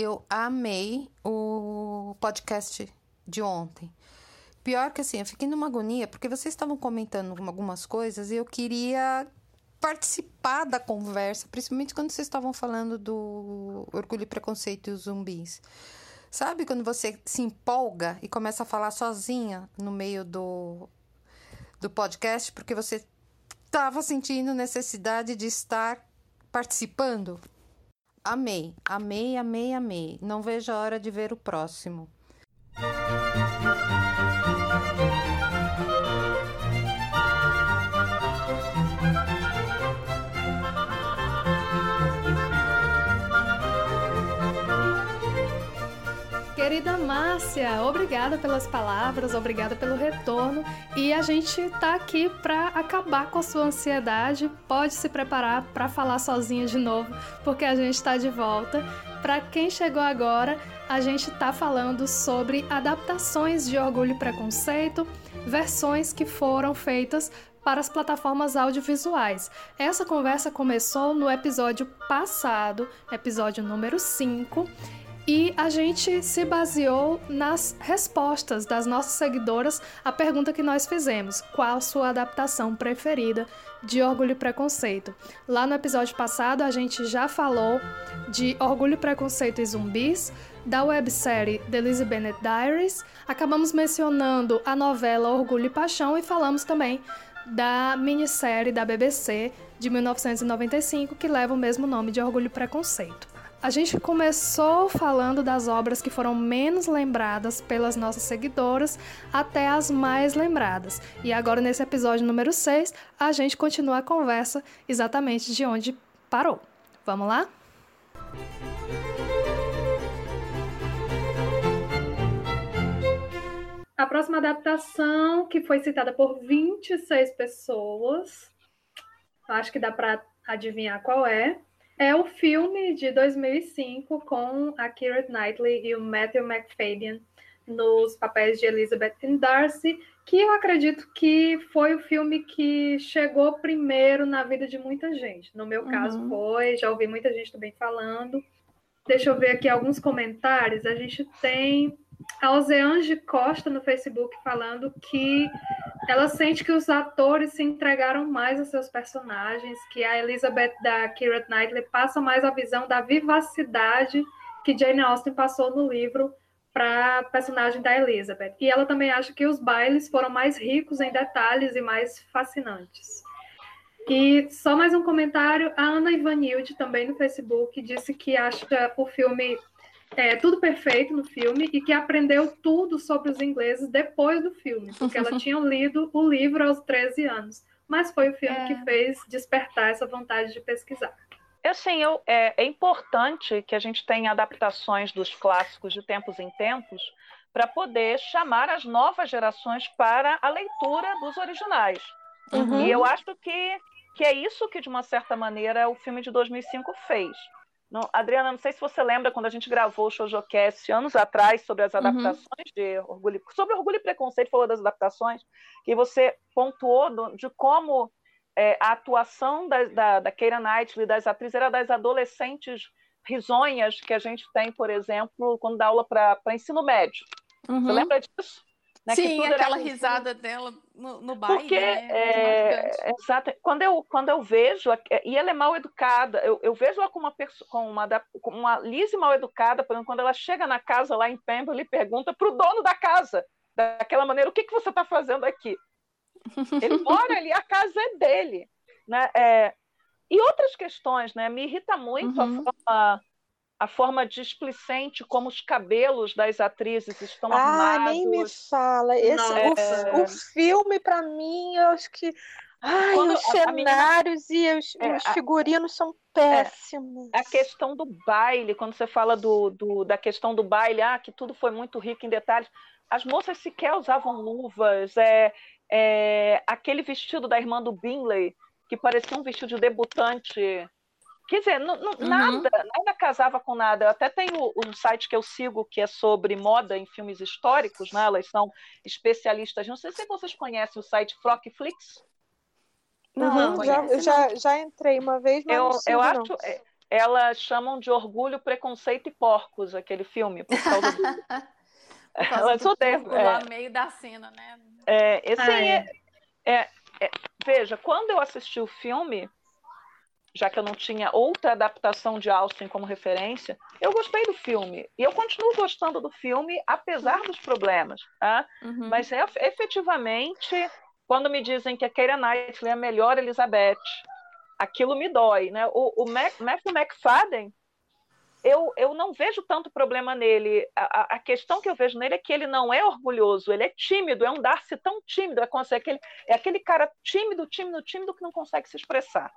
eu amei o podcast de ontem. Pior que assim, eu fiquei numa agonia, porque vocês estavam comentando algumas coisas e eu queria participar da conversa, principalmente quando vocês estavam falando do orgulho e preconceito e os zumbis. Sabe quando você se empolga e começa a falar sozinha no meio do, do podcast, porque você estava sentindo necessidade de estar participando? Amei, amei, amei, amei. Não vejo a hora de ver o próximo. Querida Márcia, obrigada pelas palavras, obrigada pelo retorno e a gente está aqui para acabar com a sua ansiedade. Pode se preparar para falar sozinha de novo, porque a gente está de volta. Para quem chegou agora, a gente está falando sobre adaptações de Orgulho e Preconceito, versões que foram feitas para as plataformas audiovisuais. Essa conversa começou no episódio passado, episódio número 5, e a gente se baseou nas respostas das nossas seguidoras à pergunta que nós fizemos: qual sua adaptação preferida de Orgulho e Preconceito? Lá no episódio passado a gente já falou de Orgulho, Preconceito e Zumbis, da websérie The Lizzie Bennet Diaries, acabamos mencionando a novela Orgulho e Paixão e falamos também da minissérie da BBC de 1995 que leva o mesmo nome de Orgulho e Preconceito. A gente começou falando das obras que foram menos lembradas pelas nossas seguidoras até as mais lembradas. E agora, nesse episódio número 6, a gente continua a conversa exatamente de onde parou. Vamos lá? A próxima adaptação, que foi citada por 26 pessoas, acho que dá para adivinhar qual é, é o filme de 2005 com a Keira Knightley e o Matthew McFadden nos papéis de Elizabeth e Darcy, que eu acredito que foi o filme que chegou primeiro na vida de muita gente. No meu caso uhum. foi, já ouvi muita gente também falando. Deixa eu ver aqui alguns comentários. A gente tem a Ozeange Costa no Facebook falando que ela sente que os atores se entregaram mais aos seus personagens, que a Elizabeth da Keira Knightley passa mais a visão da vivacidade que Jane Austen passou no livro para a personagem da Elizabeth. E ela também acha que os bailes foram mais ricos em detalhes e mais fascinantes. E só mais um comentário, a Ana Ivanilde, também no Facebook, disse que acha o filme é, tudo perfeito no filme e que aprendeu tudo sobre os ingleses depois do filme, porque ela tinha lido o livro aos 13 anos. Mas foi o filme é. que fez despertar essa vontade de pesquisar. Assim, eu, é, é importante que a gente tenha adaptações dos clássicos de tempos em tempos para poder chamar as novas gerações para a leitura dos originais. Uhum. E eu acho que, que é isso que, de uma certa maneira, o filme de 2005 fez. Não, Adriana, não sei se você lembra quando a gente gravou o Shojocast anos atrás sobre as uhum. adaptações uhum. de Orgulho, sobre Orgulho e Preconceito, falou das adaptações, que você pontuou do, de como é, a atuação da, da, da Keira Knightley, das atrizes, era das adolescentes risonhas que a gente tem, por exemplo, quando dá aula para ensino médio. Uhum. Você lembra disso? Né, Sim, aquela risada dela no, no baile. Porque, né? é, exato. Quando eu, quando eu vejo, e ela é mal educada, eu, eu vejo ela com uma, com uma, com uma Lizzie mal educada, por exemplo, quando ela chega na casa lá em Pembrokeshire, ele pergunta para o dono da casa, daquela maneira, o que, que você está fazendo aqui? Ele mora ali, a casa é dele. Né? É, e outras questões, né? Me irrita muito uhum. a forma a forma displicente como os cabelos das atrizes estão ah, armados. Ah, nem me fala. Esse, o, o filme, para mim, eu acho que. Ai, Quando os cenários menina... e os, é, os, figurinos são péssimos. É, a questão do baile, quando você fala do, do, da questão do baile, ah, que tudo foi muito rico em detalhes. As moças sequer usavam luvas. É, é, aquele vestido da irmã do Bingley, que parecia um vestido de debutante Quer dizer, não, não, uhum. nada, nada casava com nada. Eu até tenho um site que eu sigo que é sobre moda em filmes históricos, né? Elas são especialistas. Não sei se vocês conhecem o site Flockflix. Não, uhum, já, já, já entrei uma vez, mas eu, não eu acho, é, elas chamam de Orgulho, Preconceito e Porcos, aquele filme, por causa do... por causa elas odeiam. É, lá meio da cena, né? É, esse ah, é. É, é, veja, quando eu assisti o filme, já que eu não tinha outra adaptação de Austin como referência, eu gostei do filme. E eu continuo gostando do filme, apesar dos problemas. Tá? Uhum. Mas é, efetivamente, quando me dizem que a Keira Knightley é a melhor Elizabeth, aquilo me dói. Né? O, o Mac, Matthew McFadden, eu, eu não vejo tanto problema nele. A, a, questão que eu vejo nele é que ele não é orgulhoso, ele é tímido, é um Darcy tão tímido, é, aquele, é aquele cara tímido, tímido, tímido que não consegue se expressar.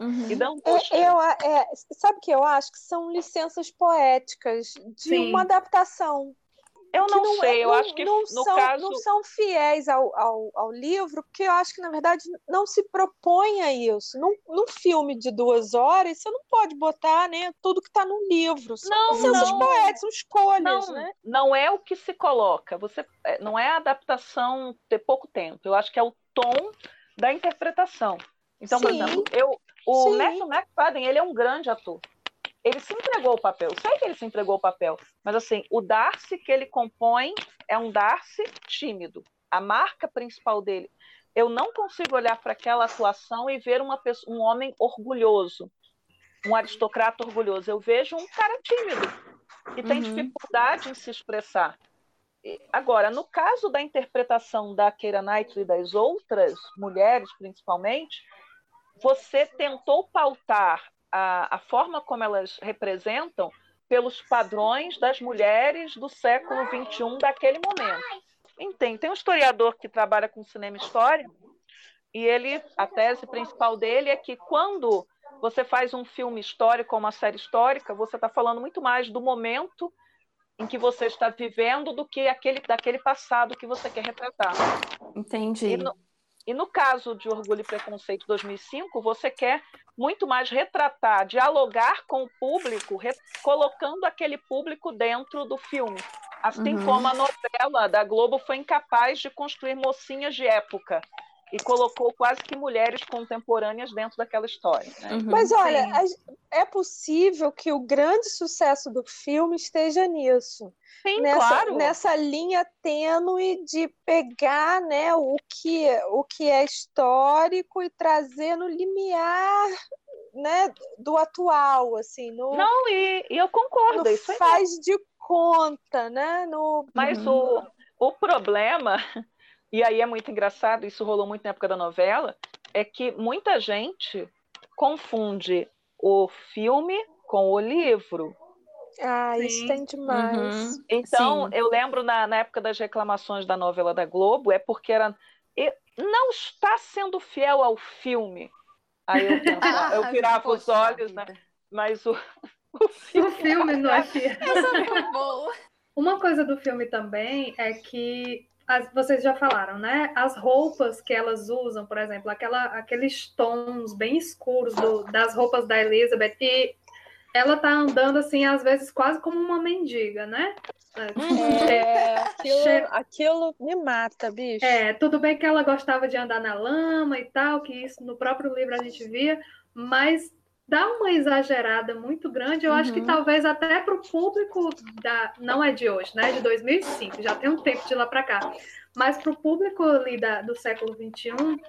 Uhum. E dá um é, eu, é, sabe o que eu acho? Que são licenças poéticas de Sim. uma adaptação. Eu não, não sei, é, eu não, acho que não no são, caso... não são fiéis ao, ao, ao, livro, porque eu acho que, na verdade, não se propõe a isso. Num, num filme de duas horas, você não pode botar né, tudo que está no livro. São não, licenças não. poéticas, são escolhas. Não, né? não é o que se coloca. Você, é, não é a adaptação ter pouco tempo. Eu acho que é o tom da interpretação. Então, Sim. por exemplo, eu, o Sim. Matthew McFadden, ele é um grande ator. Ele se entregou ao papel. Eu sei que ele se entregou ao papel. Mas, assim, o Darcy que ele compõe é um Darcy tímido. A marca principal dele. Eu não consigo olhar para aquela atuação e ver uma pessoa, um homem orgulhoso, um aristocrata orgulhoso. Eu vejo um cara tímido que tem uhum. dificuldade em se expressar. Agora, no caso da interpretação da Keira Knightley e das outras mulheres, principalmente, você tentou pautar a, a forma como elas representam pelos padrões das mulheres do século XXI daquele momento. Entende? Tem um historiador que trabalha com cinema história e ele, a tese principal dele é que quando você faz um filme histórico ou uma série histórica, você está falando muito mais do momento em que você está vivendo do que aquele daquele passado que você quer retratar. Entendi. E e no caso de Orgulho e Preconceito 2005, você quer muito mais retratar, dialogar com o público, colocando aquele público dentro do filme. Assim uhum. como a novela da Globo foi incapaz de construir mocinhas de época e colocou quase que mulheres contemporâneas dentro daquela história. Né? Uhum, Mas olha, sim. é possível que o grande sucesso do filme esteja nisso. Sim, nessa, claro. Nessa linha tênue de pegar né, o, que, o que é histórico e trazer no limiar né, do atual, assim. No, Não, e, e eu concordo. isso faz de conta, né? No... Mas uhum. o, o problema e aí é muito engraçado, isso rolou muito na época da novela, é que muita gente confunde o filme com o livro. Ah, Sim. isso tem demais. Uhum. Então, Sim. eu lembro na, na época das reclamações da novela da Globo, é porque era. Não está sendo fiel ao filme. Aí eu, pensava, eu virava os olhos, né? Mas o, o filme, o filme não é fiel. Essa foi boa. Uma coisa do filme também é que as, vocês já falaram, né? As roupas que elas usam, por exemplo, aquela, aqueles tons bem escuros do, das roupas da Elizabeth, e ela tá andando assim, às vezes, quase como uma mendiga, né? É, é aquilo, aquilo, me mata, bicho. É, tudo bem que ela gostava de andar na lama e tal, que isso no próprio livro a gente via, mas dá uma exagerada muito grande. Eu uhum. acho que uhum. talvez até para o público da não é de hoje, né? De 2005, já tem um tempo de lá para cá. Mas para o público ali da, do século XXI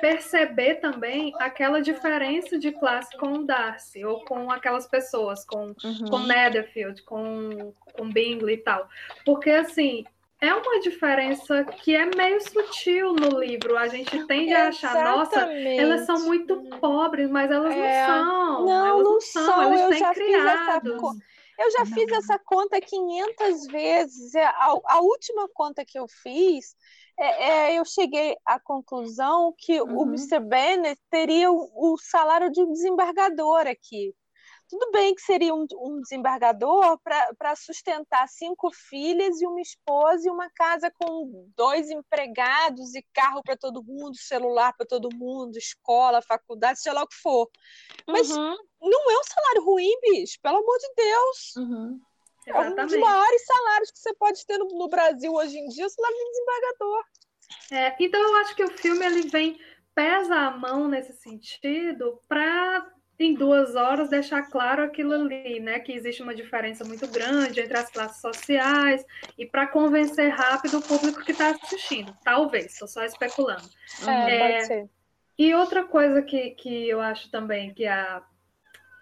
perceber também aquela diferença de classe com o Darcy ou com aquelas pessoas, com, uhum. com Netherfield, com, com Bingley e tal. Porque assim, é uma diferença que é meio sutil no livro. A gente tende a achar, nossa, elas são muito pobres, mas elas é... não são. Não, elas não, são. são. Elas eu já criados. fiz essa eu já não. fiz essa conta 500 vezes. É, a, a última conta que eu fiz, é, é, eu cheguei à conclusão que uhum. o Mr. Bennet teria o, o salário de um desembargador aqui. Tudo bem que seria um, um desembargador para sustentar cinco filhas e uma esposa e uma casa com dois empregados e carro para todo mundo, celular para todo mundo, escola, faculdade, sei lá o que for. Mas uhum. não é um salário ruim, bicho, pelo amor de Deus. Uhum. É um dos maiores salários que você pode ter no, no Brasil hoje em dia, o salário de desembargador. É, então eu acho que o filme ele vem pesa a mão nesse sentido para em duas horas deixar claro aquilo ali, né? Que existe uma diferença muito grande entre as classes sociais e para convencer rápido o público que está assistindo. Talvez, estou só especulando. É, é, ser. E outra coisa que, que eu acho também que, a,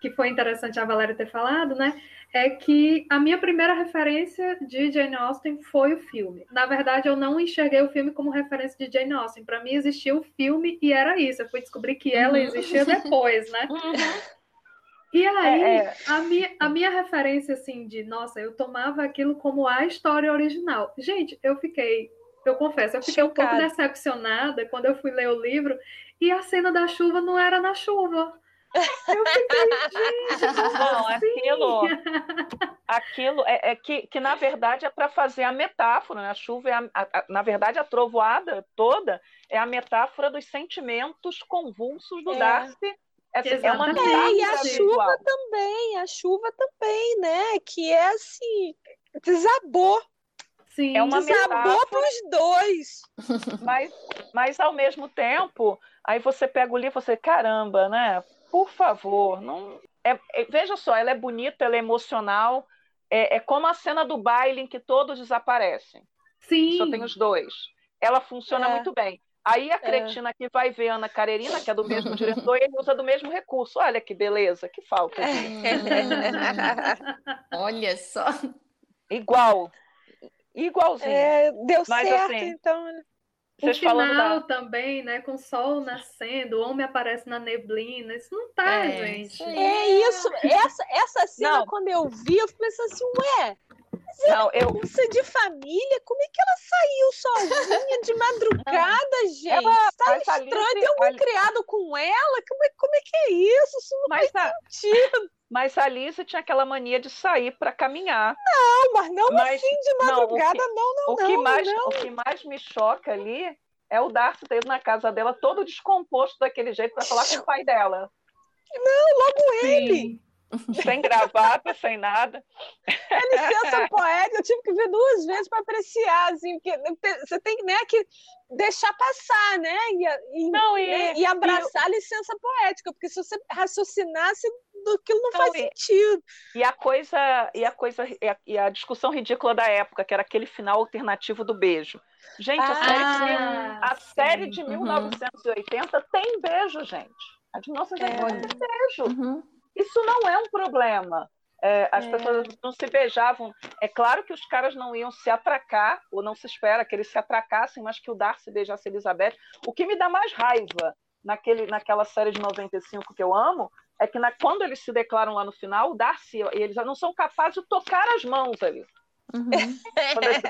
que foi interessante a Valéria ter falado, né? É que a minha primeira referência de Jane Austen foi o filme. Na verdade, eu não enxerguei o filme como referência de Jane Austen. Para mim, existia o filme e era isso. Eu fui descobrir que ela uhum. existia depois, né? Uhum. E aí, é, é. A, minha, a minha referência, assim, de nossa, eu tomava aquilo como a história original. Gente, eu fiquei, eu confesso, eu fiquei Chocada. um pouco decepcionada quando eu fui ler o livro e a cena da chuva não era na chuva. Eu fiquei, gente, não, assim? aquilo, aquilo é, é, que, que na verdade é para fazer a metáfora, né? A chuva é a, a, na verdade a trovoada toda é a metáfora dos sentimentos convulsos do é. Darcy. É, é uma metáfora é, e a chuva também, a chuva também, né? Que é assim, desabou Sim, é uma desabou para os dois. Mas, mas ao mesmo tempo, aí você pega o livro e você, caramba, né? Por favor, não. É, é, veja só, ela é bonita, ela é emocional. É, é, como a cena do baile em que todos desaparecem. Sim. Só tem os dois. Ela funciona é. muito bem. Aí a é. cretina que vai ver Ana Karenina, que é do mesmo diretor, ele usa do mesmo recurso. Olha que beleza, que falta. Olha só. Igual. Igualzinho. É, deu Mas, certo, assim, então. Né? O final da... também, né? Com o sol nascendo, o homem aparece na neblina. Isso não tá, é, gente. É isso. Essa, essa cena, não. quando eu vi, eu pensei assim, ué, não, eu... Moça de família, como é que ela saiu sozinha de madrugada, gente? Ela, tá estranho, tem algum criado com ela? Como é, como é que é isso? Isso não mas faz a... sentido. Mas a Lisa tinha aquela mania de sair para caminhar. Não, mas não mas, assim de madrugada, não, não, não. O que, não, mais, não. o que mais me choca ali é o Darcy ter ido na casa dela todo descomposto daquele jeito para falar com o pai dela. Não, logo ele. sem gravata, sem nada. É licença poética, eu tive que ver duas vezes para apreciar, assim, porque você tem né, que deixar passar, né? E, não, e, né, e abraçar e, a licença poética, porque se você raciocinasse que não, não faz e, sentido. E a coisa, e a coisa, e a, e a, discussão ridícula da época, que era aquele final alternativo do beijo. Gente, ah, a série, de, a série de 1980 uhum. tem beijo, gente. A de 1980 é. tem beijo. Uhum. Isso não é um problema. É, as é. pessoas não se beijavam. É claro que os caras não iam se atracar, ou não se espera que eles se atracassem, mas que o Darcy beijasse Elizabeth. O que me dá mais raiva naquele, naquela série de 95 que eu amo é que na, quando eles se declaram lá no final, o Darcy e eles não são capazes de tocar as mãos ali. Uhum. quando, eles,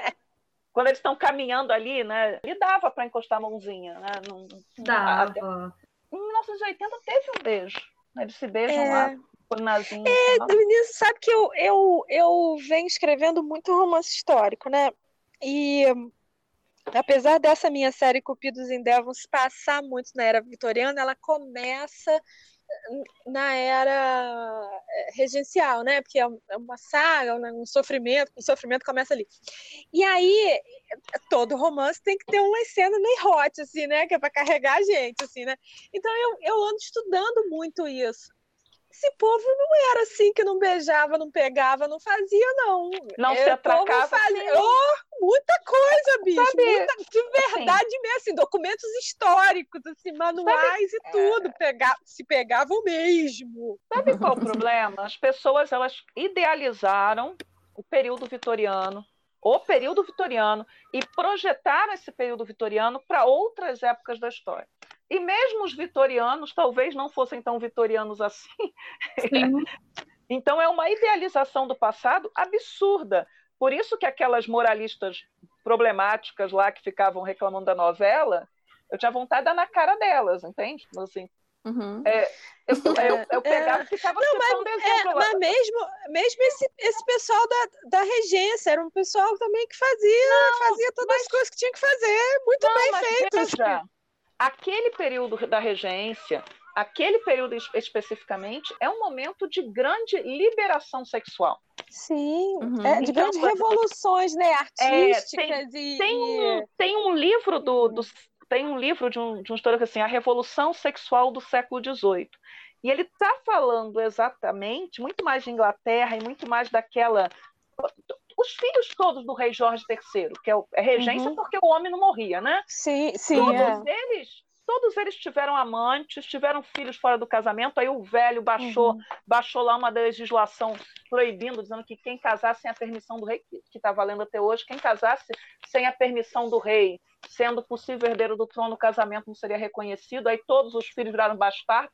quando eles estão caminhando ali, né? Ele dava para encostar a mãozinha, né? Não, dava. Até, em 1980 teve um beijo. Eles se beijam é... lá. Nazinho, é, menino, sabe que eu, eu, eu venho escrevendo muito romance histórico, né? E apesar dessa minha série Cupidos em Devon se passar muito na era vitoriana, ela começa na era é, regencial, né? Porque é, é uma saga, um sofrimento, o sofrimento começa ali. E aí, todo romance tem que ter uma cena meio hot, assim, né? Que é para carregar a gente, assim, né? Então eu, eu ando estudando muito isso esse povo não era assim que não beijava, não pegava, não fazia, não. Não é, se atracava. Fazia... Oh, muita coisa, bicho. Muita... De verdade assim. mesmo, assim, documentos históricos, assim, manuais Sabe? e tudo. É... Pega... Se pegavam mesmo. Sabe qual o problema? As pessoas elas idealizaram o período vitoriano, o período vitoriano, e projetaram esse período vitoriano para outras épocas da história. E mesmo os vitorianos talvez não fossem tão vitorianos assim. então é uma idealização do passado absurda. Por isso que aquelas moralistas problemáticas lá que ficavam reclamando da novela, eu tinha vontade de dar na cara delas, entende? Assim, Uhum. É, eu, eu, eu, pegava e ficava não, mas, é, mas mesmo, mesmo esse, esse pessoal da, da regência era um pessoal também que fazia, não, fazia todas mas, as coisas que tinha que fazer, muito não, bem feito. Veja, aquele período da regência, aquele período especificamente, é um momento de grande liberação sexual. Sim, uhum. é, de então, grandes revoluções né, artísticas é, tem, e, tem, um, tem um livro do, do tem um livro de um, de um histórico assim, A Revolução Sexual do Século XVIII, E ele está falando exatamente, muito mais de Inglaterra e muito mais daquela. Os filhos todos do rei Jorge III, que é, é regência uhum. porque o homem não morria, né? Sim, sim. Todos é. eles todos eles tiveram amantes, tiveram filhos fora do casamento. Aí o velho baixou, uhum. baixou lá uma legislação proibindo, dizendo que quem casasse sem a permissão do rei, que está valendo até hoje, quem casasse sem a permissão do rei, sendo possível herdeiro do trono, o casamento não seria reconhecido. Aí todos os filhos viraram bastardos.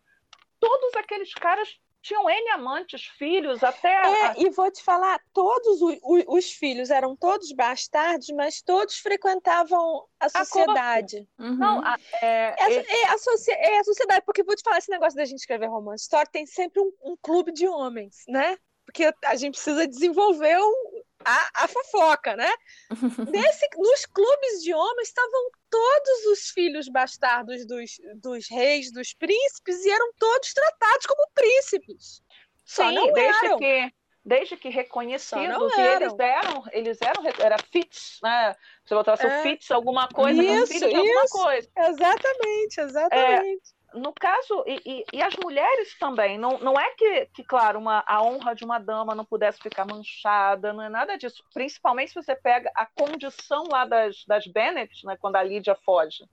Todos aqueles caras tinham N amantes, filhos, até. É, e vou te falar, todos os, os, filhos eram todos bastardos, mas todos frequentavam a sociedade. A uhum. Não, a, é, é, é, a é, a sociedade, porque vou te falar, esse negócio da gente escrever romance história tem sempre um, um clube de homens, né? Porque a gente precisa desenvolver o, a, a fofoca, né? Nesse, nos clubes de homens estavam todos os filhos bastardos dos, dos reis, dos príncipes, e eram todos tratados como príncipes. Só Sim, não desde eram. que desde que reconhecidos, e eles eram, eles eram, era fits, né? Você botasse é. o fits, alguma coisa, isso, isso, alguma coisa. Exatamente, exatamente. É, no caso, e, e, e, as mulheres também, não, não é que, que claro, uma, a honra de uma dama não pudesse ficar manchada, não é nada disso. Principalmente se você pega a condição lá das, das Bennett, né, quando a Lídia foge.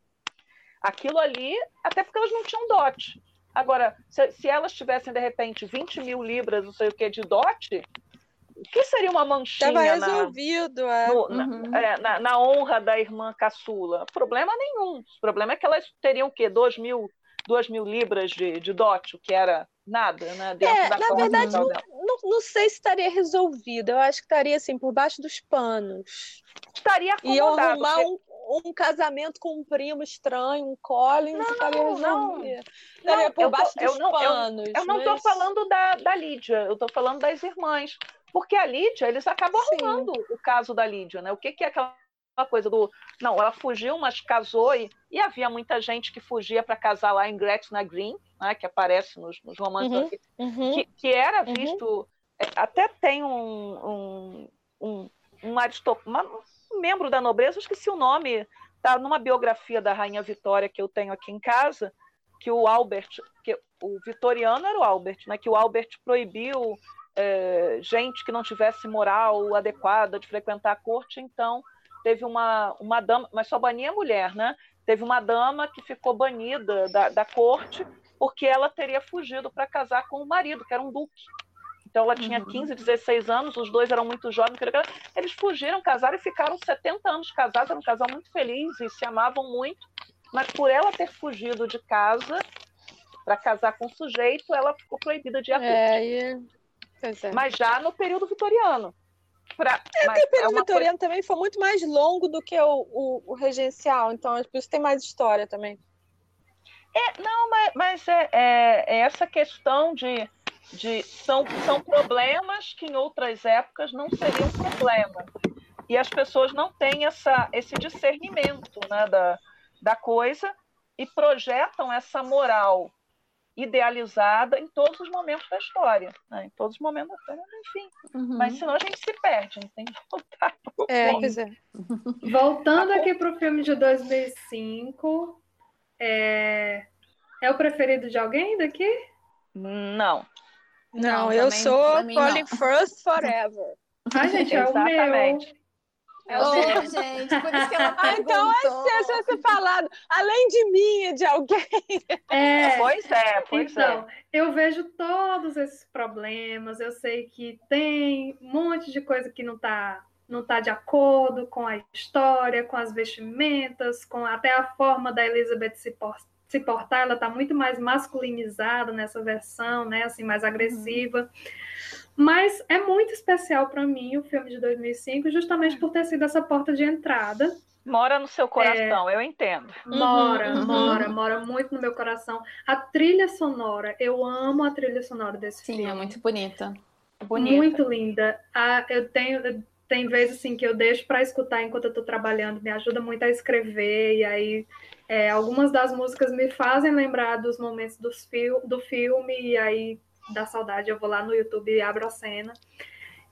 Aquilo ali, até porque elas não tinham dote. Agora, se, se elas tivessem, de repente, 20 mil libras, não sei o que, de dote, o que seria uma manchinha Estava resolvido, na, é. No, uhum. na, é, na, na, honra da irmã caçula? Problema nenhum. O problema é que elas teriam o quê? 2 mil duas mil libras de, de dote, o que era nada, né? Dentro é, da na verdade, não, não, não, sei se estaria resolvido. Eu acho que estaria assim, por baixo dos panos. Estaria acomodado. E arrumar porque... um, um casamento com um primo estranho, um Collins, não, estaria resolvido. Não, estaria por baixo dos eu não, panos. Eu, eu não estou falando da, da Lídia, eu estou falando das irmãs. Porque a Lídia, eles acabam Sim. arrumando o caso da Lídia, né? O que, que é aquela coisa do. Não, ela fugiu, mas casou, e, e havia muita gente que fugia para casar lá em Gretna Green, né, que aparece nos, nos romances, uhum, aqui, uhum, que, que, era uhum. visto. Uhum. Até tem um, um, um, um, um membro da nobreza, esqueci o nome, tá numa biografia da Rainha Vitória que eu tenho aqui em casa, que o Albert, que o vitoriano era o Albert, né, que o Albert proibiu é, gente que não tivesse moral adequada de frequentar a corte, então teve uma, uma dama, mas só bania mulher, né? Teve uma dama que ficou banida da, da corte porque ela teria fugido para casar com o marido, que era um duque. Então ela tinha uhum. 15, 16 anos, os dois eram muito jovens. Eles fugiram, casaram e ficaram 70 anos casados, era um casal muito feliz e se amavam muito. Mas por ela ter fugido de casa para casar com o sujeito, ela ficou proibida de ir à é, é. Mas já no período vitoriano. Pra, é, mas o período é vitoriano coisa... também foi muito mais longo do que o, o, o, regencial, então por isso tem mais história também. É, não, mas, mas é, é, é, essa questão de, de são, são problemas que em outras épocas não seriam problema. E as pessoas não têm essa, esse discernimento né, da, da coisa e projetam essa moral idealizada em todos os momentos da história, né? em todos os momentos da história, enfim. Uhum. Mas senão a gente se perde, a gente tem que voltar. É, pois é. Voltando aqui para o filme de 2005, é... é o preferido de alguém daqui? Não. Não, não eu sou Colin First Forever. Ah, gente, é o meu. É o meu, gente, por isso que ela perguntou. Então é ser ser falado, além de mim e de alguém. É, pois é, pois então, é. eu vejo todos esses problemas, eu sei que tem um monte de coisa que não está não tá de acordo com a história, com as vestimentas, com até a forma da Elizabeth se, por, se portar, ela está muito mais masculinizada nessa versão, né, assim, mais agressiva. Uhum. Mas é muito especial para mim o filme de 2005, justamente por ter sido essa porta de entrada. Mora no seu coração, é... eu entendo. Mora, uhum, mora, mora muito no meu coração. A trilha sonora, eu amo a trilha sonora desse Sim, filme. Sim, é muito bonita. bonita. Muito linda. Ah, eu tenho, tem vezes assim que eu deixo para escutar enquanto eu estou trabalhando, me ajuda muito a escrever, e aí é, algumas das músicas me fazem lembrar dos momentos dos fil do filme, e aí da saudade, eu vou lá no YouTube e abro a cena.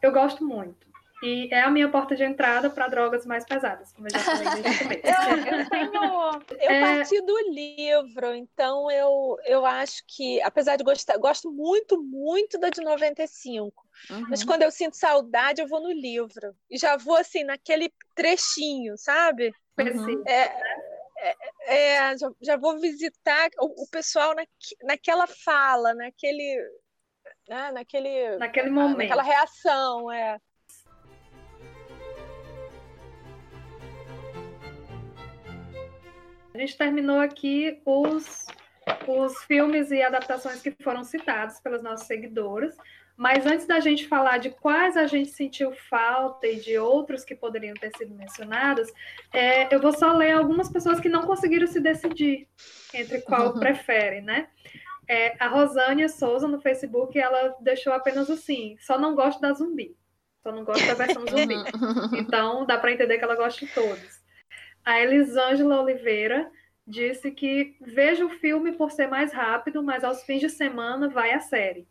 Eu gosto muito. E é a minha porta de entrada para drogas mais pesadas, como eu já falei desde o começo. eu, eu, tenho, eu é... parti do livro, então eu, eu acho que, apesar de gostar, gosto muito, muito da de 95. Uhum. Mas quando eu sinto saudade, eu vou no livro. E já vou assim, naquele trechinho, sabe? Uhum. É, é, é, já, já, vou visitar o, o pessoal na, naquela fala, naquele. Né, naquele, naquele momento. Naquela reação, é. A gente terminou aqui os, os filmes e adaptações que foram citados pelos nossos seguidores. Mas antes da gente falar de quais a gente sentiu falta e de outros que poderiam ter sido mencionados, é, eu vou só ler algumas pessoas que não conseguiram se decidir entre qual uhum. prefere, né? É, a Rosânia Souza no Facebook, ela deixou apenas assim: só não gosto da zumbi, só não gosto da versão zumbi. Então dá para entender que ela gosta de todos. A Elisângela Oliveira disse que veja o filme por ser mais rápido, mas aos fins de semana vai a série.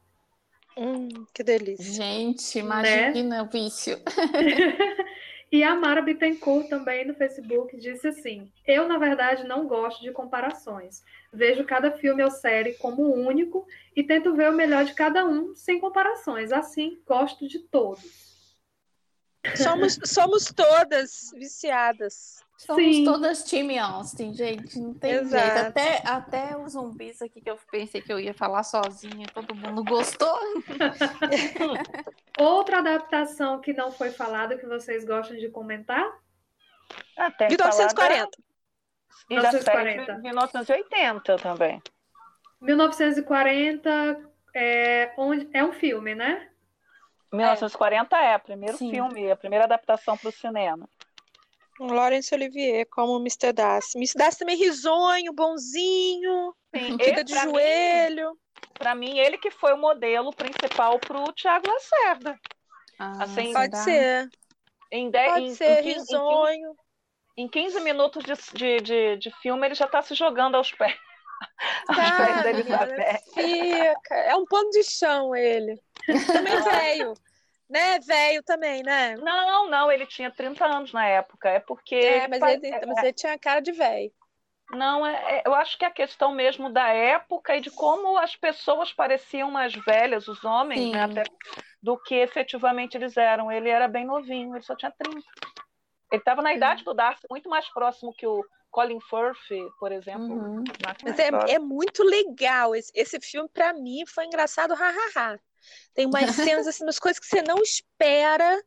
Hum, que delícia. Gente, imagina né? o vício. e a Mara Bittencourt também no Facebook disse assim: Eu, na verdade, não gosto de comparações. Vejo cada filme ou série como único e tento ver o melhor de cada um sem comparações. Assim, gosto de todos. Somos, somos todas viciadas. Somos Sim. todas time Austin, gente. Não tem Exato. jeito. Até, até os zumbis aqui que eu pensei que eu ia falar sozinha, todo mundo gostou. Outra adaptação que não foi falada que vocês gostam de comentar? Até 1940. E 1940. 1980 também. 1940 é, onde, é um filme, né? 1940 é, é o primeiro Sim. filme, a primeira adaptação para o cinema. Laurence Olivier como Mr. Darcy. Mr. Darcy também risonho, bonzinho, Sim, fica de joelho. Para mim, ele que foi o modelo principal para o Tiago Lacerda. Ah, assim, pode ser. Em dez, pode em, ser, em, risonho. Em 15, em 15 minutos de, de, de, de, filme, ele já está se jogando aos pés. Aos pés da Elizabeth. Fica. É um pano de chão ele. Também velho né, velho também, né? Não, não, ele tinha 30 anos na época. É porque. É, mas, ele, é, mas ele tinha cara de velho. Não, é, é, eu acho que é a questão mesmo da época e de como as pessoas pareciam mais velhas, os homens, né, até, do que efetivamente eles eram. Ele era bem novinho, ele só tinha 30. Ele estava na idade do Darcy, muito mais próximo que o Colin Firth, por exemplo. Uhum. Mas é, é, muito legal. Esse, esse filme, para mim, foi engraçado, hahaha. Tem umas cenas, assim, umas coisas que você não espera.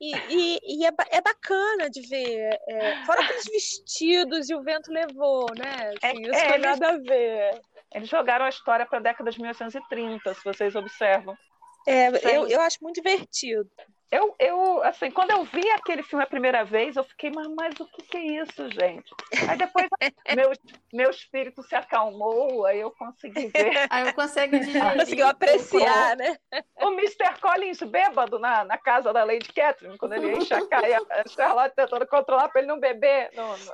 E, e, e é, é, bacana de ver. É, fora aqueles vestidos e o vento levou, né? Assim, é, isso é, nada a ver. Eles jogaram a história para a década de 1930, se vocês observam. É, eu, eu acho muito divertido. Eu, eu, assim, quando eu vi aquele filme a primeira vez, eu fiquei, mas, mas o que, que, é isso, gente? Aí depois meu, meu espírito se acalmou, aí eu consegui ver. Aí eu consegui digerir. Conseguiu apreciar, o, né? O Mr. Collins bêbado na, na casa da Lady Catherine, quando ele ia enxacar e a Charlotte tentando controlar para ele não beber. Não, não.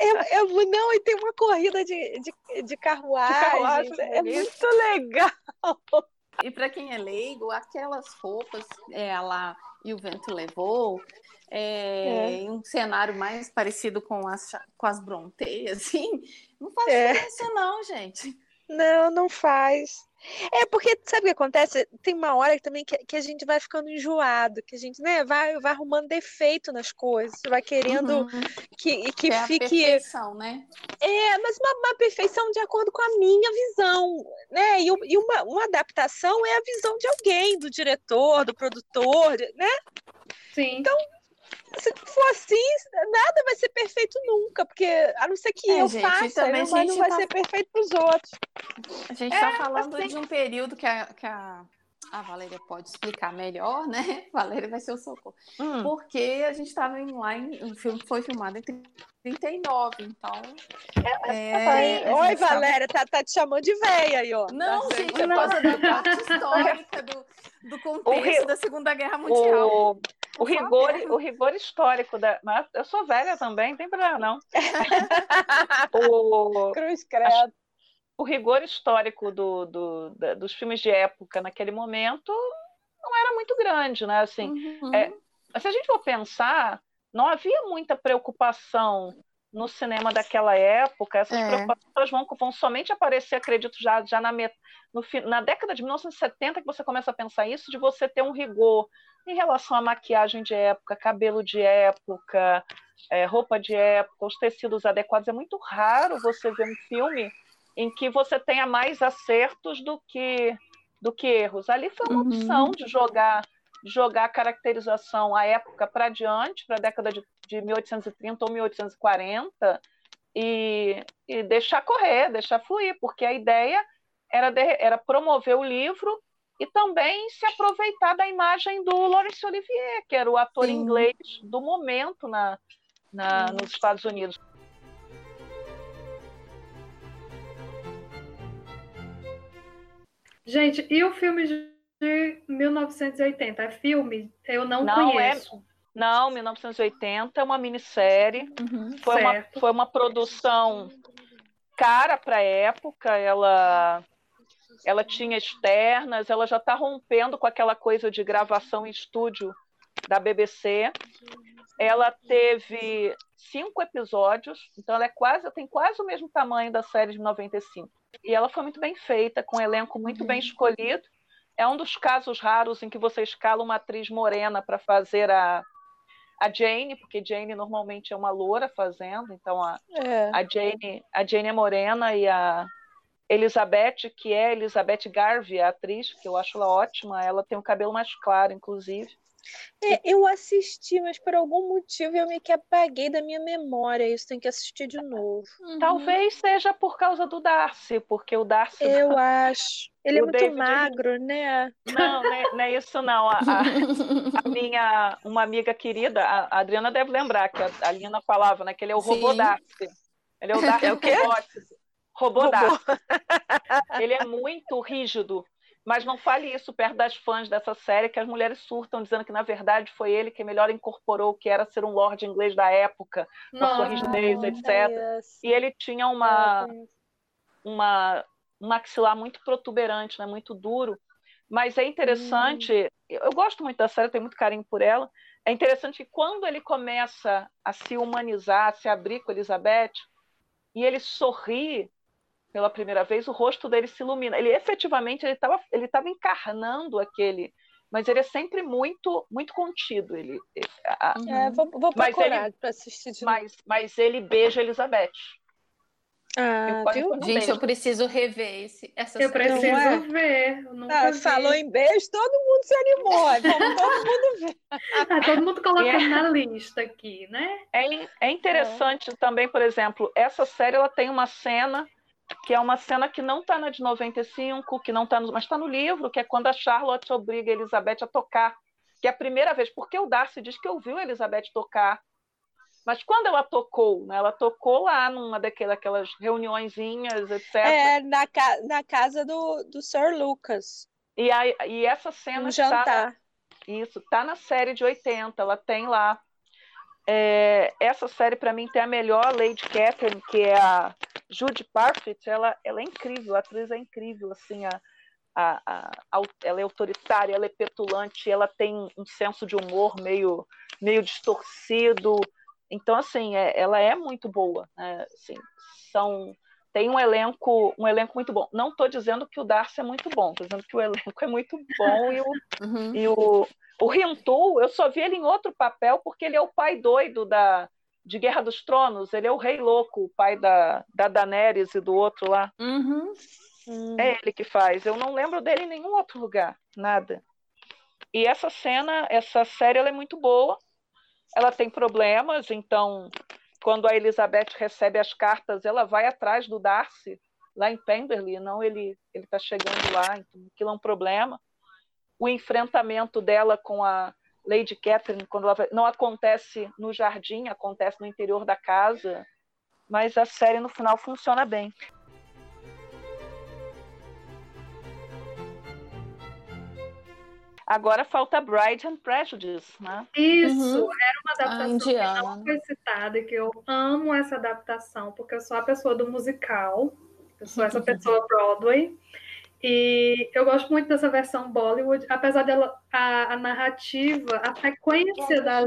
Eu, eu, não, e tem uma corrida de, de, de carruagem. De carruagem é muito legal. E para quem é leigo, aquelas roupas, ela e o vento levou, é, é. um cenário mais parecido com as, com as Bronte, assim, não faz é. diferença não, gente. Não, não faz. É porque, sabe o que acontece? Tem uma hora também que, que a gente vai ficando enjoado, que a gente né, vai, vai arrumando defeito nas coisas, vai querendo uhum. que, que é fique. A perfeição, né? É, mas uma, uma, perfeição de acordo com a minha visão, né? E, e uma, uma adaptação é a visão de alguém, do diretor, do produtor, né? Sim. Então, se for assim, nada vai ser perfeito nunca, porque a não ser que é, eu gente, faça, também não, não vai tá... ser perfeito para os outros. A gente está é, falando assim... de um período que a, que a, a Valéria pode explicar melhor, né? Valéria vai ser o socorro. Hum. Porque a gente estava lá em. O filme foi filmado em 39, então. É, é, Oi, Valéria, tá, tá te chamando de véia aí, ó. Não, tá gente, é por causa da parte histórica do, do contexto da Segunda Guerra Mundial. O, o rigor, o rigor histórico da. Mas eu sou velha também, não tem problema, não. o, Cruz credo. O rigor histórico do, do, dos filmes de época naquele momento não era muito grande, né? Assim, uhum. é, se a gente for pensar, não havia muita preocupação no cinema daquela época. Essas é. preocupações vão, vão somente aparecer, acredito, já, já na, no, na década de 1970 que você começa a pensar isso, de você ter um rigor em relação à maquiagem de época, cabelo de época, é, roupa de época, os tecidos adequados. É muito raro você ver um filme em que você tenha mais acertos do que, do que erros. Ali foi uma uhum. opção de jogar jogar a caracterização à época para diante, para a década de, de 1830 ou 1840, e, e deixar correr, deixar fluir, porque a ideia era, de, era promover o livro e também se aproveitar da imagem do Laurence Olivier, que era o ator Sim. inglês do momento na, na, nos Estados Unidos. Gente, e o filme de 1980? É filme? Eu não, não é conheço. É... Não, 1980 é uma minissérie. Uhum, foi, uma, foi uma produção cara para a época. Ela, ela tinha externas, ela já está rompendo com aquela coisa de gravação em estúdio da BBC. Ela teve cinco episódios, então ela é quase, tem quase o mesmo tamanho da série de 95. E ela foi muito bem feita, com um elenco muito bem uhum. escolhido. É um dos casos raros em que você escala uma atriz morena para fazer a, a Jane, porque Jane normalmente é uma loura fazendo, então a, é. a, Jane, a Jane é morena e a Elizabeth, que é Elizabeth Garvey, a atriz, que eu acho ela ótima, ela tem o cabelo mais claro, inclusive. É, eu assisti, mas por algum motivo eu me que apaguei da minha memória. Isso tem que assistir de novo. Uhum. Talvez seja por causa do Darcy, porque o Darcy. Eu acho. Ele é muito David... magro, né? Não, não é, não é isso não. A, a, a, minha uma amiga querida, a Adriana deve lembrar que a, a Lina falava, né, que ele é o Sim. robô Darcy. Ele é o Darcy. É o quê? Robô, robô. Darcy. Ele é muito rígido. Mas não fale isso perto das fãs dessa série, que as mulheres surtam dizendo que, na verdade, foi ele que melhor incorporou o que era ser um lord inglês da época, com a sua rigidez, etc. E ele tinha uma, uma, um maxilar muito protuberante, né, muito duro. Mas é interessante, hum. eu gosto muito da série, tenho muito carinho por ela. É interessante que quando ele começa a se humanizar, a se abrir com Elizabeth, e ele sorri pela primeira vez, o rosto dele se ilumina. Ele efetivamente ele estava ele tava encarnando aquele, mas ele é sempre muito muito contido. Ele, a, uhum. é, vou, vou procurar para assistir de mas, mas ele beija Elizabeth. Ah, eu Gente, eu preciso rever esse, essa Eu preciso é? ver. Eu ah, falou em beijo, todo mundo se animou. Vamos todo mundo ver. Ah, todo mundo colocando é. na lista aqui, né? É, é interessante é. também, por exemplo, essa série ela tem uma cena que é uma cena que não está na de 95, que não está no, mas está no livro, que é quando a Charlotte obriga a Elizabeth a tocar, que é a primeira vez, porque o Darcy diz que ouviu a Elizabeth tocar, mas quando ela tocou, né, ela tocou lá numa daquelas reuniõezinhas, etc. É, na, ca na casa do, do Sir Lucas. E, a, e essa cena um jantar. Tá, isso, tá na série de 80, ela tem lá. É, essa série, para mim, tem a melhor Lady Catherine, que é a Judy Parfitt. Ela, ela é incrível, a atriz é incrível, assim, a, a, a, ela é autoritária, ela é petulante, ela tem um senso de humor meio, meio distorcido. Então, assim, é, ela é muito boa. Né? Assim, são, tem um elenco, um elenco muito bom. Não estou dizendo que o Darcy é muito bom, estou dizendo que o elenco é muito bom e o, uhum. e o o Rintu, eu só vi ele em outro papel porque ele é o pai doido da, de Guerra dos Tronos. Ele é o rei louco, o pai da, da Daenerys e do outro lá. Uhum. É ele que faz. Eu não lembro dele em nenhum outro lugar, nada. E essa cena, essa série, ela é muito boa. Ela tem problemas, então, quando a Elizabeth recebe as cartas, ela vai atrás do Darcy lá em Pemberley, não ele ele está chegando lá, então aquilo é um problema o enfrentamento dela com a Lady Catherine quando ela não acontece no jardim, acontece no interior da casa, mas a série no final funciona bem. Agora falta Bride and Prejudice, né? Isso, uhum. era uma adaptação que não foi citada, que eu amo essa adaptação, porque eu sou a pessoa do musical, eu sou essa pessoa Broadway. E eu gosto muito dessa versão Bollywood, apesar dela a, a narrativa, a frequência das,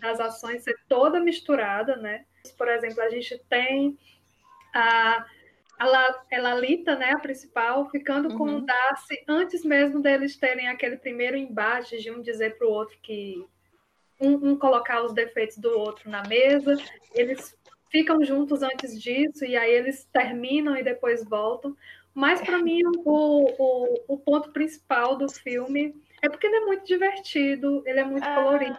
das ações ser toda misturada, né? Por exemplo, a gente tem a, a Lalita, né, a principal, ficando uhum. com o Darcy antes mesmo deles terem aquele primeiro embate de um dizer para o outro que um, um, colocar os defeitos do outro na mesa. Eles ficam juntos antes disso e aí eles terminam e depois voltam. Mas para mim o, o, o, ponto principal do filme é porque ele é muito divertido, ele é muito ah, colorido,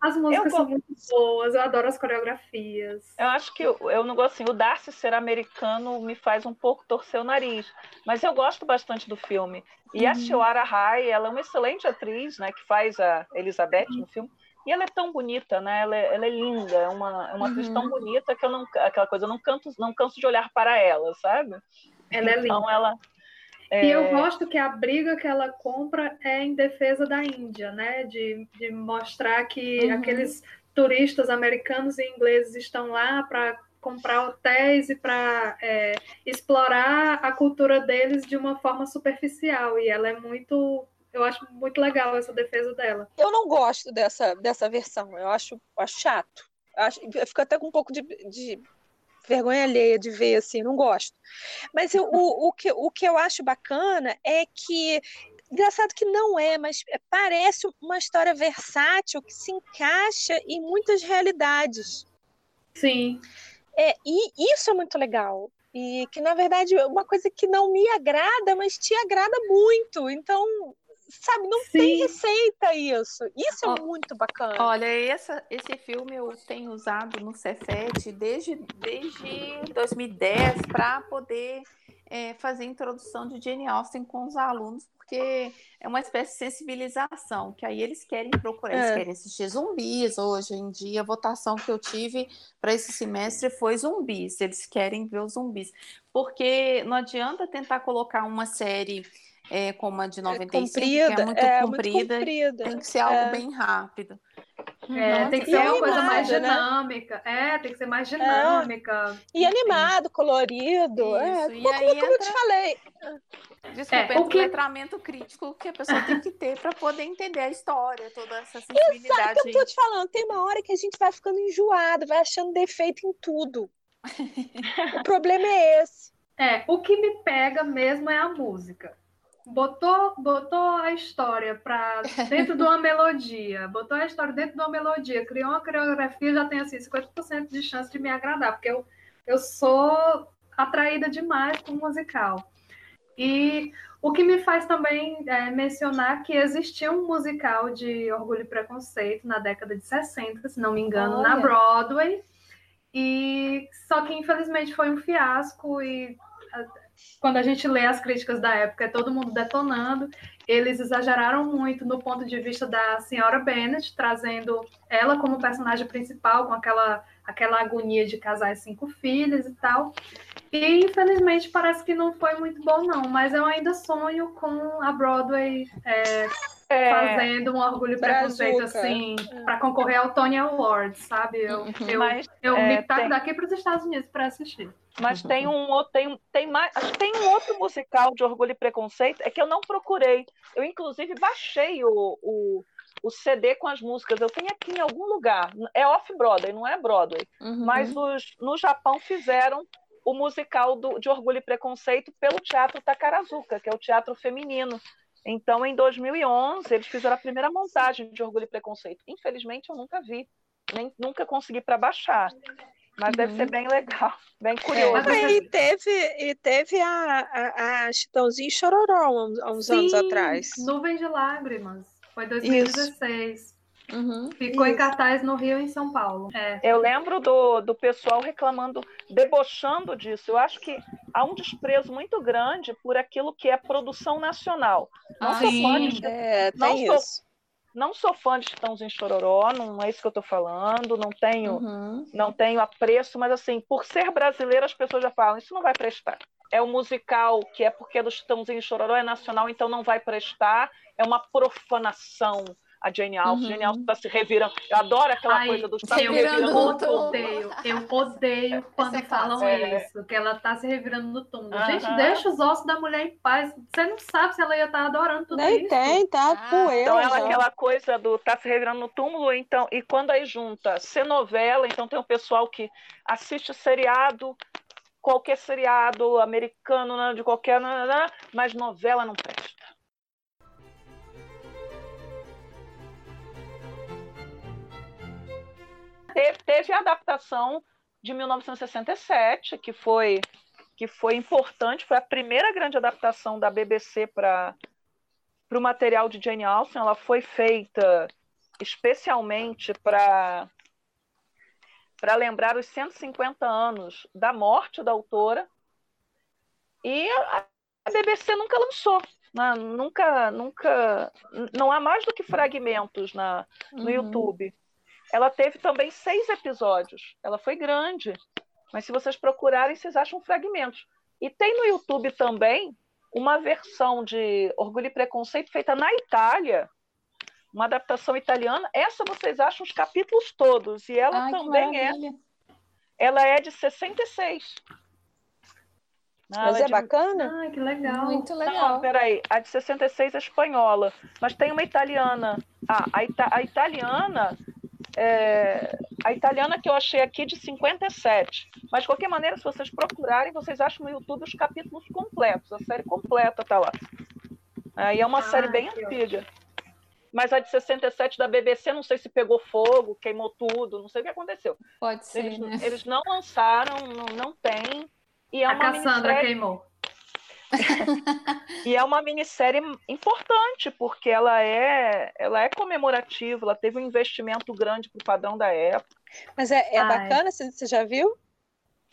as músicas são muito boas, eu adoro as coreografias. Eu acho que eu, eu não gosto assim, o Darcy ser americano me faz um pouco torcer o nariz, mas eu gosto bastante do filme. E uhum. a Shiwara Rai, ela é uma excelente atriz, né, que faz a Elizabeth uhum. no filme. E ela é tão bonita, né? Ela é, ela é linda, é uma, é uma atriz tão uhum. bonita que eu não, aquela coisa, eu não canto, não canso de olhar para ela, sabe? Ela é linda. Então ela é... E eu gosto que a briga que ela compra é em defesa da Índia, né? De, de mostrar que uhum. aqueles turistas americanos e ingleses estão lá para comprar hotéis e para é, explorar a cultura deles de uma forma superficial. E ela é muito eu acho muito legal essa defesa dela. Eu não gosto dessa, dessa versão, eu acho, acho chato. Eu, acho, eu fico até com um pouco de, de vergonha alheia de ver, assim, não gosto. Mas eu, o, o, que, o que eu acho bacana é que engraçado que não é, mas parece uma história versátil que se encaixa em muitas realidades. Sim. É, e isso é muito legal. E que, na verdade, é uma coisa que não me agrada, mas te agrada muito. Então, sabe, não Sim. tem receita isso. Isso é muito bacana. Olha, essa, esse filme eu tenho usado no Cefet desde, desde 2010 para poder é, fazer a introdução de Jane Austen com os alunos, porque é uma espécie de sensibilização, que aí eles querem procurar, eles é. querem assistir zumbis. Hoje em dia, a votação que eu tive para esse semestre foi zumbis. Eles querem ver os zumbis. Porque não adianta tentar colocar uma série é, como a de 95, é comprida, que é muito, é, comprida, muito comprida. Tem que ser algo é. bem rápido. É, tem que ser uma coisa mais né? dinâmica. Né? É, tem que ser mais é. dinâmica. E animado, colorido. É, Isso. É, e como, como entra... eu te falei. Desculpa, é, o que... letramento crítico que a pessoa tem que ter para poder entender a história, toda essa sensibilidade. Exato, eu tô te falando. Tem uma hora que a gente vai ficando enjoado, vai achando defeito em tudo. o problema é esse. É, o que me pega mesmo é a música botou, botou a história para dentro de uma melodia, botou a história dentro de uma melodia, criou uma coreografia, já tem assim 50% de chance de me agradar, porque eu, eu sou atraída demais com musical. E o que me faz também é, mencionar que existia um musical de Orgulho e Preconceito na década de 60, se não me engano, Olha. na Broadway. E só que infelizmente foi um fiasco e quando a gente lê as críticas da época, é todo mundo detonando. Eles exageraram muito no ponto de vista da senhora Bennet, trazendo ela como personagem principal, com aquela, aquela agonia de casar cinco filhas e tal. E infelizmente parece que não foi muito bom, não. Mas eu ainda sonho com a Broadway é, é, fazendo um orgulho e preconceito assim, é. para concorrer ao Tony Awards, sabe? Eu, uhum. eu, Mas, eu é, me tem... daqui para os Estados Unidos para assistir. Mas tem um outro, tem, tem mais, acho que tem um outro musical de Orgulho e Preconceito, é que eu não procurei. Eu, inclusive, baixei o, o, o CD com as músicas. Eu tenho aqui em algum lugar. É off-Broadway, não é Broadway. Uhum. Mas os, no Japão fizeram o musical do, de Orgulho e Preconceito pelo Teatro Takarazuka, que é o teatro feminino. Então, em 2011, eles fizeram a primeira montagem de Orgulho e Preconceito. Infelizmente, eu nunca vi, nem nunca consegui para baixar. Mas uhum. deve ser uhum. bem legal, bem é, curioso. É, e teve, e teve a, a, a Chitãozinho Chororó há uns Sim, anos atrás. Nuvem de Lágrimas. Foi 2016. Isso. Uhum, Ficou isso. em cartaz no Rio e em São Paulo. É. Eu lembro do, do pessoal reclamando, debochando disso. Eu acho que há um desprezo muito grande por aquilo que é produção nacional. Não ah, sou sim. fã de, é, não sou, isso. Não sou fã de Chitãozinho Chororó, não é isso que eu estou falando, não tenho, uhum. não tenho apreço, mas assim, por ser brasileira, as pessoas já falam, isso não vai prestar. É o um musical que é porque é do Chitãozinho Chororó, é nacional, então não vai prestar, é uma profanação a Jane Austen. Uhum. Jane Austen está se revirando. Eu adoro aquela Ai, coisa dos tá eu revirando no túmulo. Odeio, eu odeio quando é falam é. isso, que ela está se revirando no túmulo. Uhum. Gente, deixa os ossos da mulher em paz. Você não sabe se ela ia estar tá adorando tudo Nem isso. tem, tá ah. poeira. Então ela aquela coisa do tá se revirando no túmulo, então, e quando aí junta ser novela, então tem um pessoal que assiste seriado, qualquer seriado americano, né, de qualquer, né, né, mas novela não presta. Teve, teve a adaptação de 1967, que foi que foi importante, foi a primeira grande adaptação da BBC para o material de Jane Austen. Ela foi feita especialmente para para lembrar os 150 anos da morte da autora. E a, BBC nunca lançou, né? nunca, nunca, não há mais do que fragmentos na, no uhum. YouTube. Ela teve também seis episódios. Ela foi grande, mas se vocês procurarem, vocês acham fragmentos. E tem no YouTube também uma versão de Orgulho e Preconceito feita na Itália, uma adaptação italiana. Essa vocês acham os capítulos todos, e ela Ai, também é. Ela é de 66. Mas é, é de... bacana? Ah, que legal. Muito legal. Não, peraí, a de 66 é espanhola, mas tem uma italiana. Ah, a, ita a italiana é, a italiana que eu achei aqui de 57. Mas, de qualquer maneira, se vocês procurarem, vocês acham no YouTube os capítulos completos. A série completa está lá. Aí é uma ah, série bem antiga. Mas a de 67 da BBC, não sei se pegou fogo, queimou tudo, não sei o que aconteceu. Pode ser. Eles, né? eles não lançaram, não, não tem. E é a uma Cassandra queimou. e é uma minissérie importante, porque ela é, ela é comemorativa, ela teve um investimento grande para o padrão da época. Mas é, é bacana, você já viu?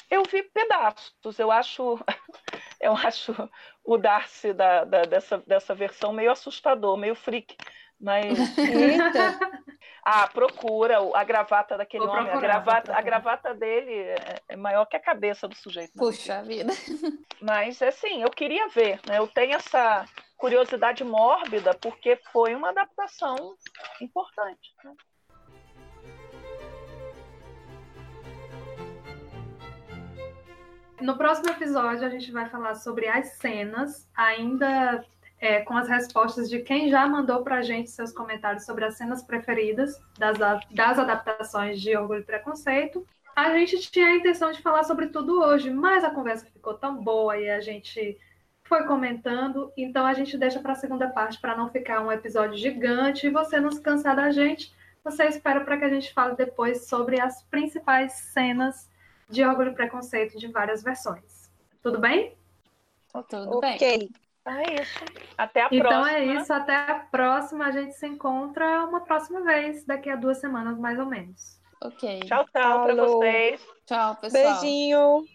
Eu vi pedaços, eu acho, eu acho o Darcy da, da, dessa, dessa versão meio assustador, meio freak. Mas. Eita. ah, procura a gravata daquele Vou homem. A gravata, a gravata dele é, é maior que a cabeça do sujeito. Né? Puxa vida. Mas, assim, eu queria ver. Né? Eu tenho essa curiosidade mórbida, porque foi uma adaptação importante. Né? No próximo episódio, a gente vai falar sobre as cenas, ainda é, com as respostas de quem já mandou para a gente seus comentários sobre as cenas preferidas das, das adaptações de Orgulho e Preconceito. A gente tinha a intenção de falar sobre tudo hoje, mas a conversa ficou tão boa e a gente foi comentando, então a gente deixa para a segunda parte para não ficar um episódio gigante e você não se cansar da gente. Você espera para que a gente fale depois sobre as principais cenas de Orgulho e Preconceito de várias versões. Tudo bem? Tudo okay. bem. Então é isso. Até a então próxima. Então é isso. Até a próxima. A gente se encontra uma próxima vez, daqui a duas semanas mais ou menos. Ok. Tchau, tchau para vocês. Tchau, pessoal. Beijinho.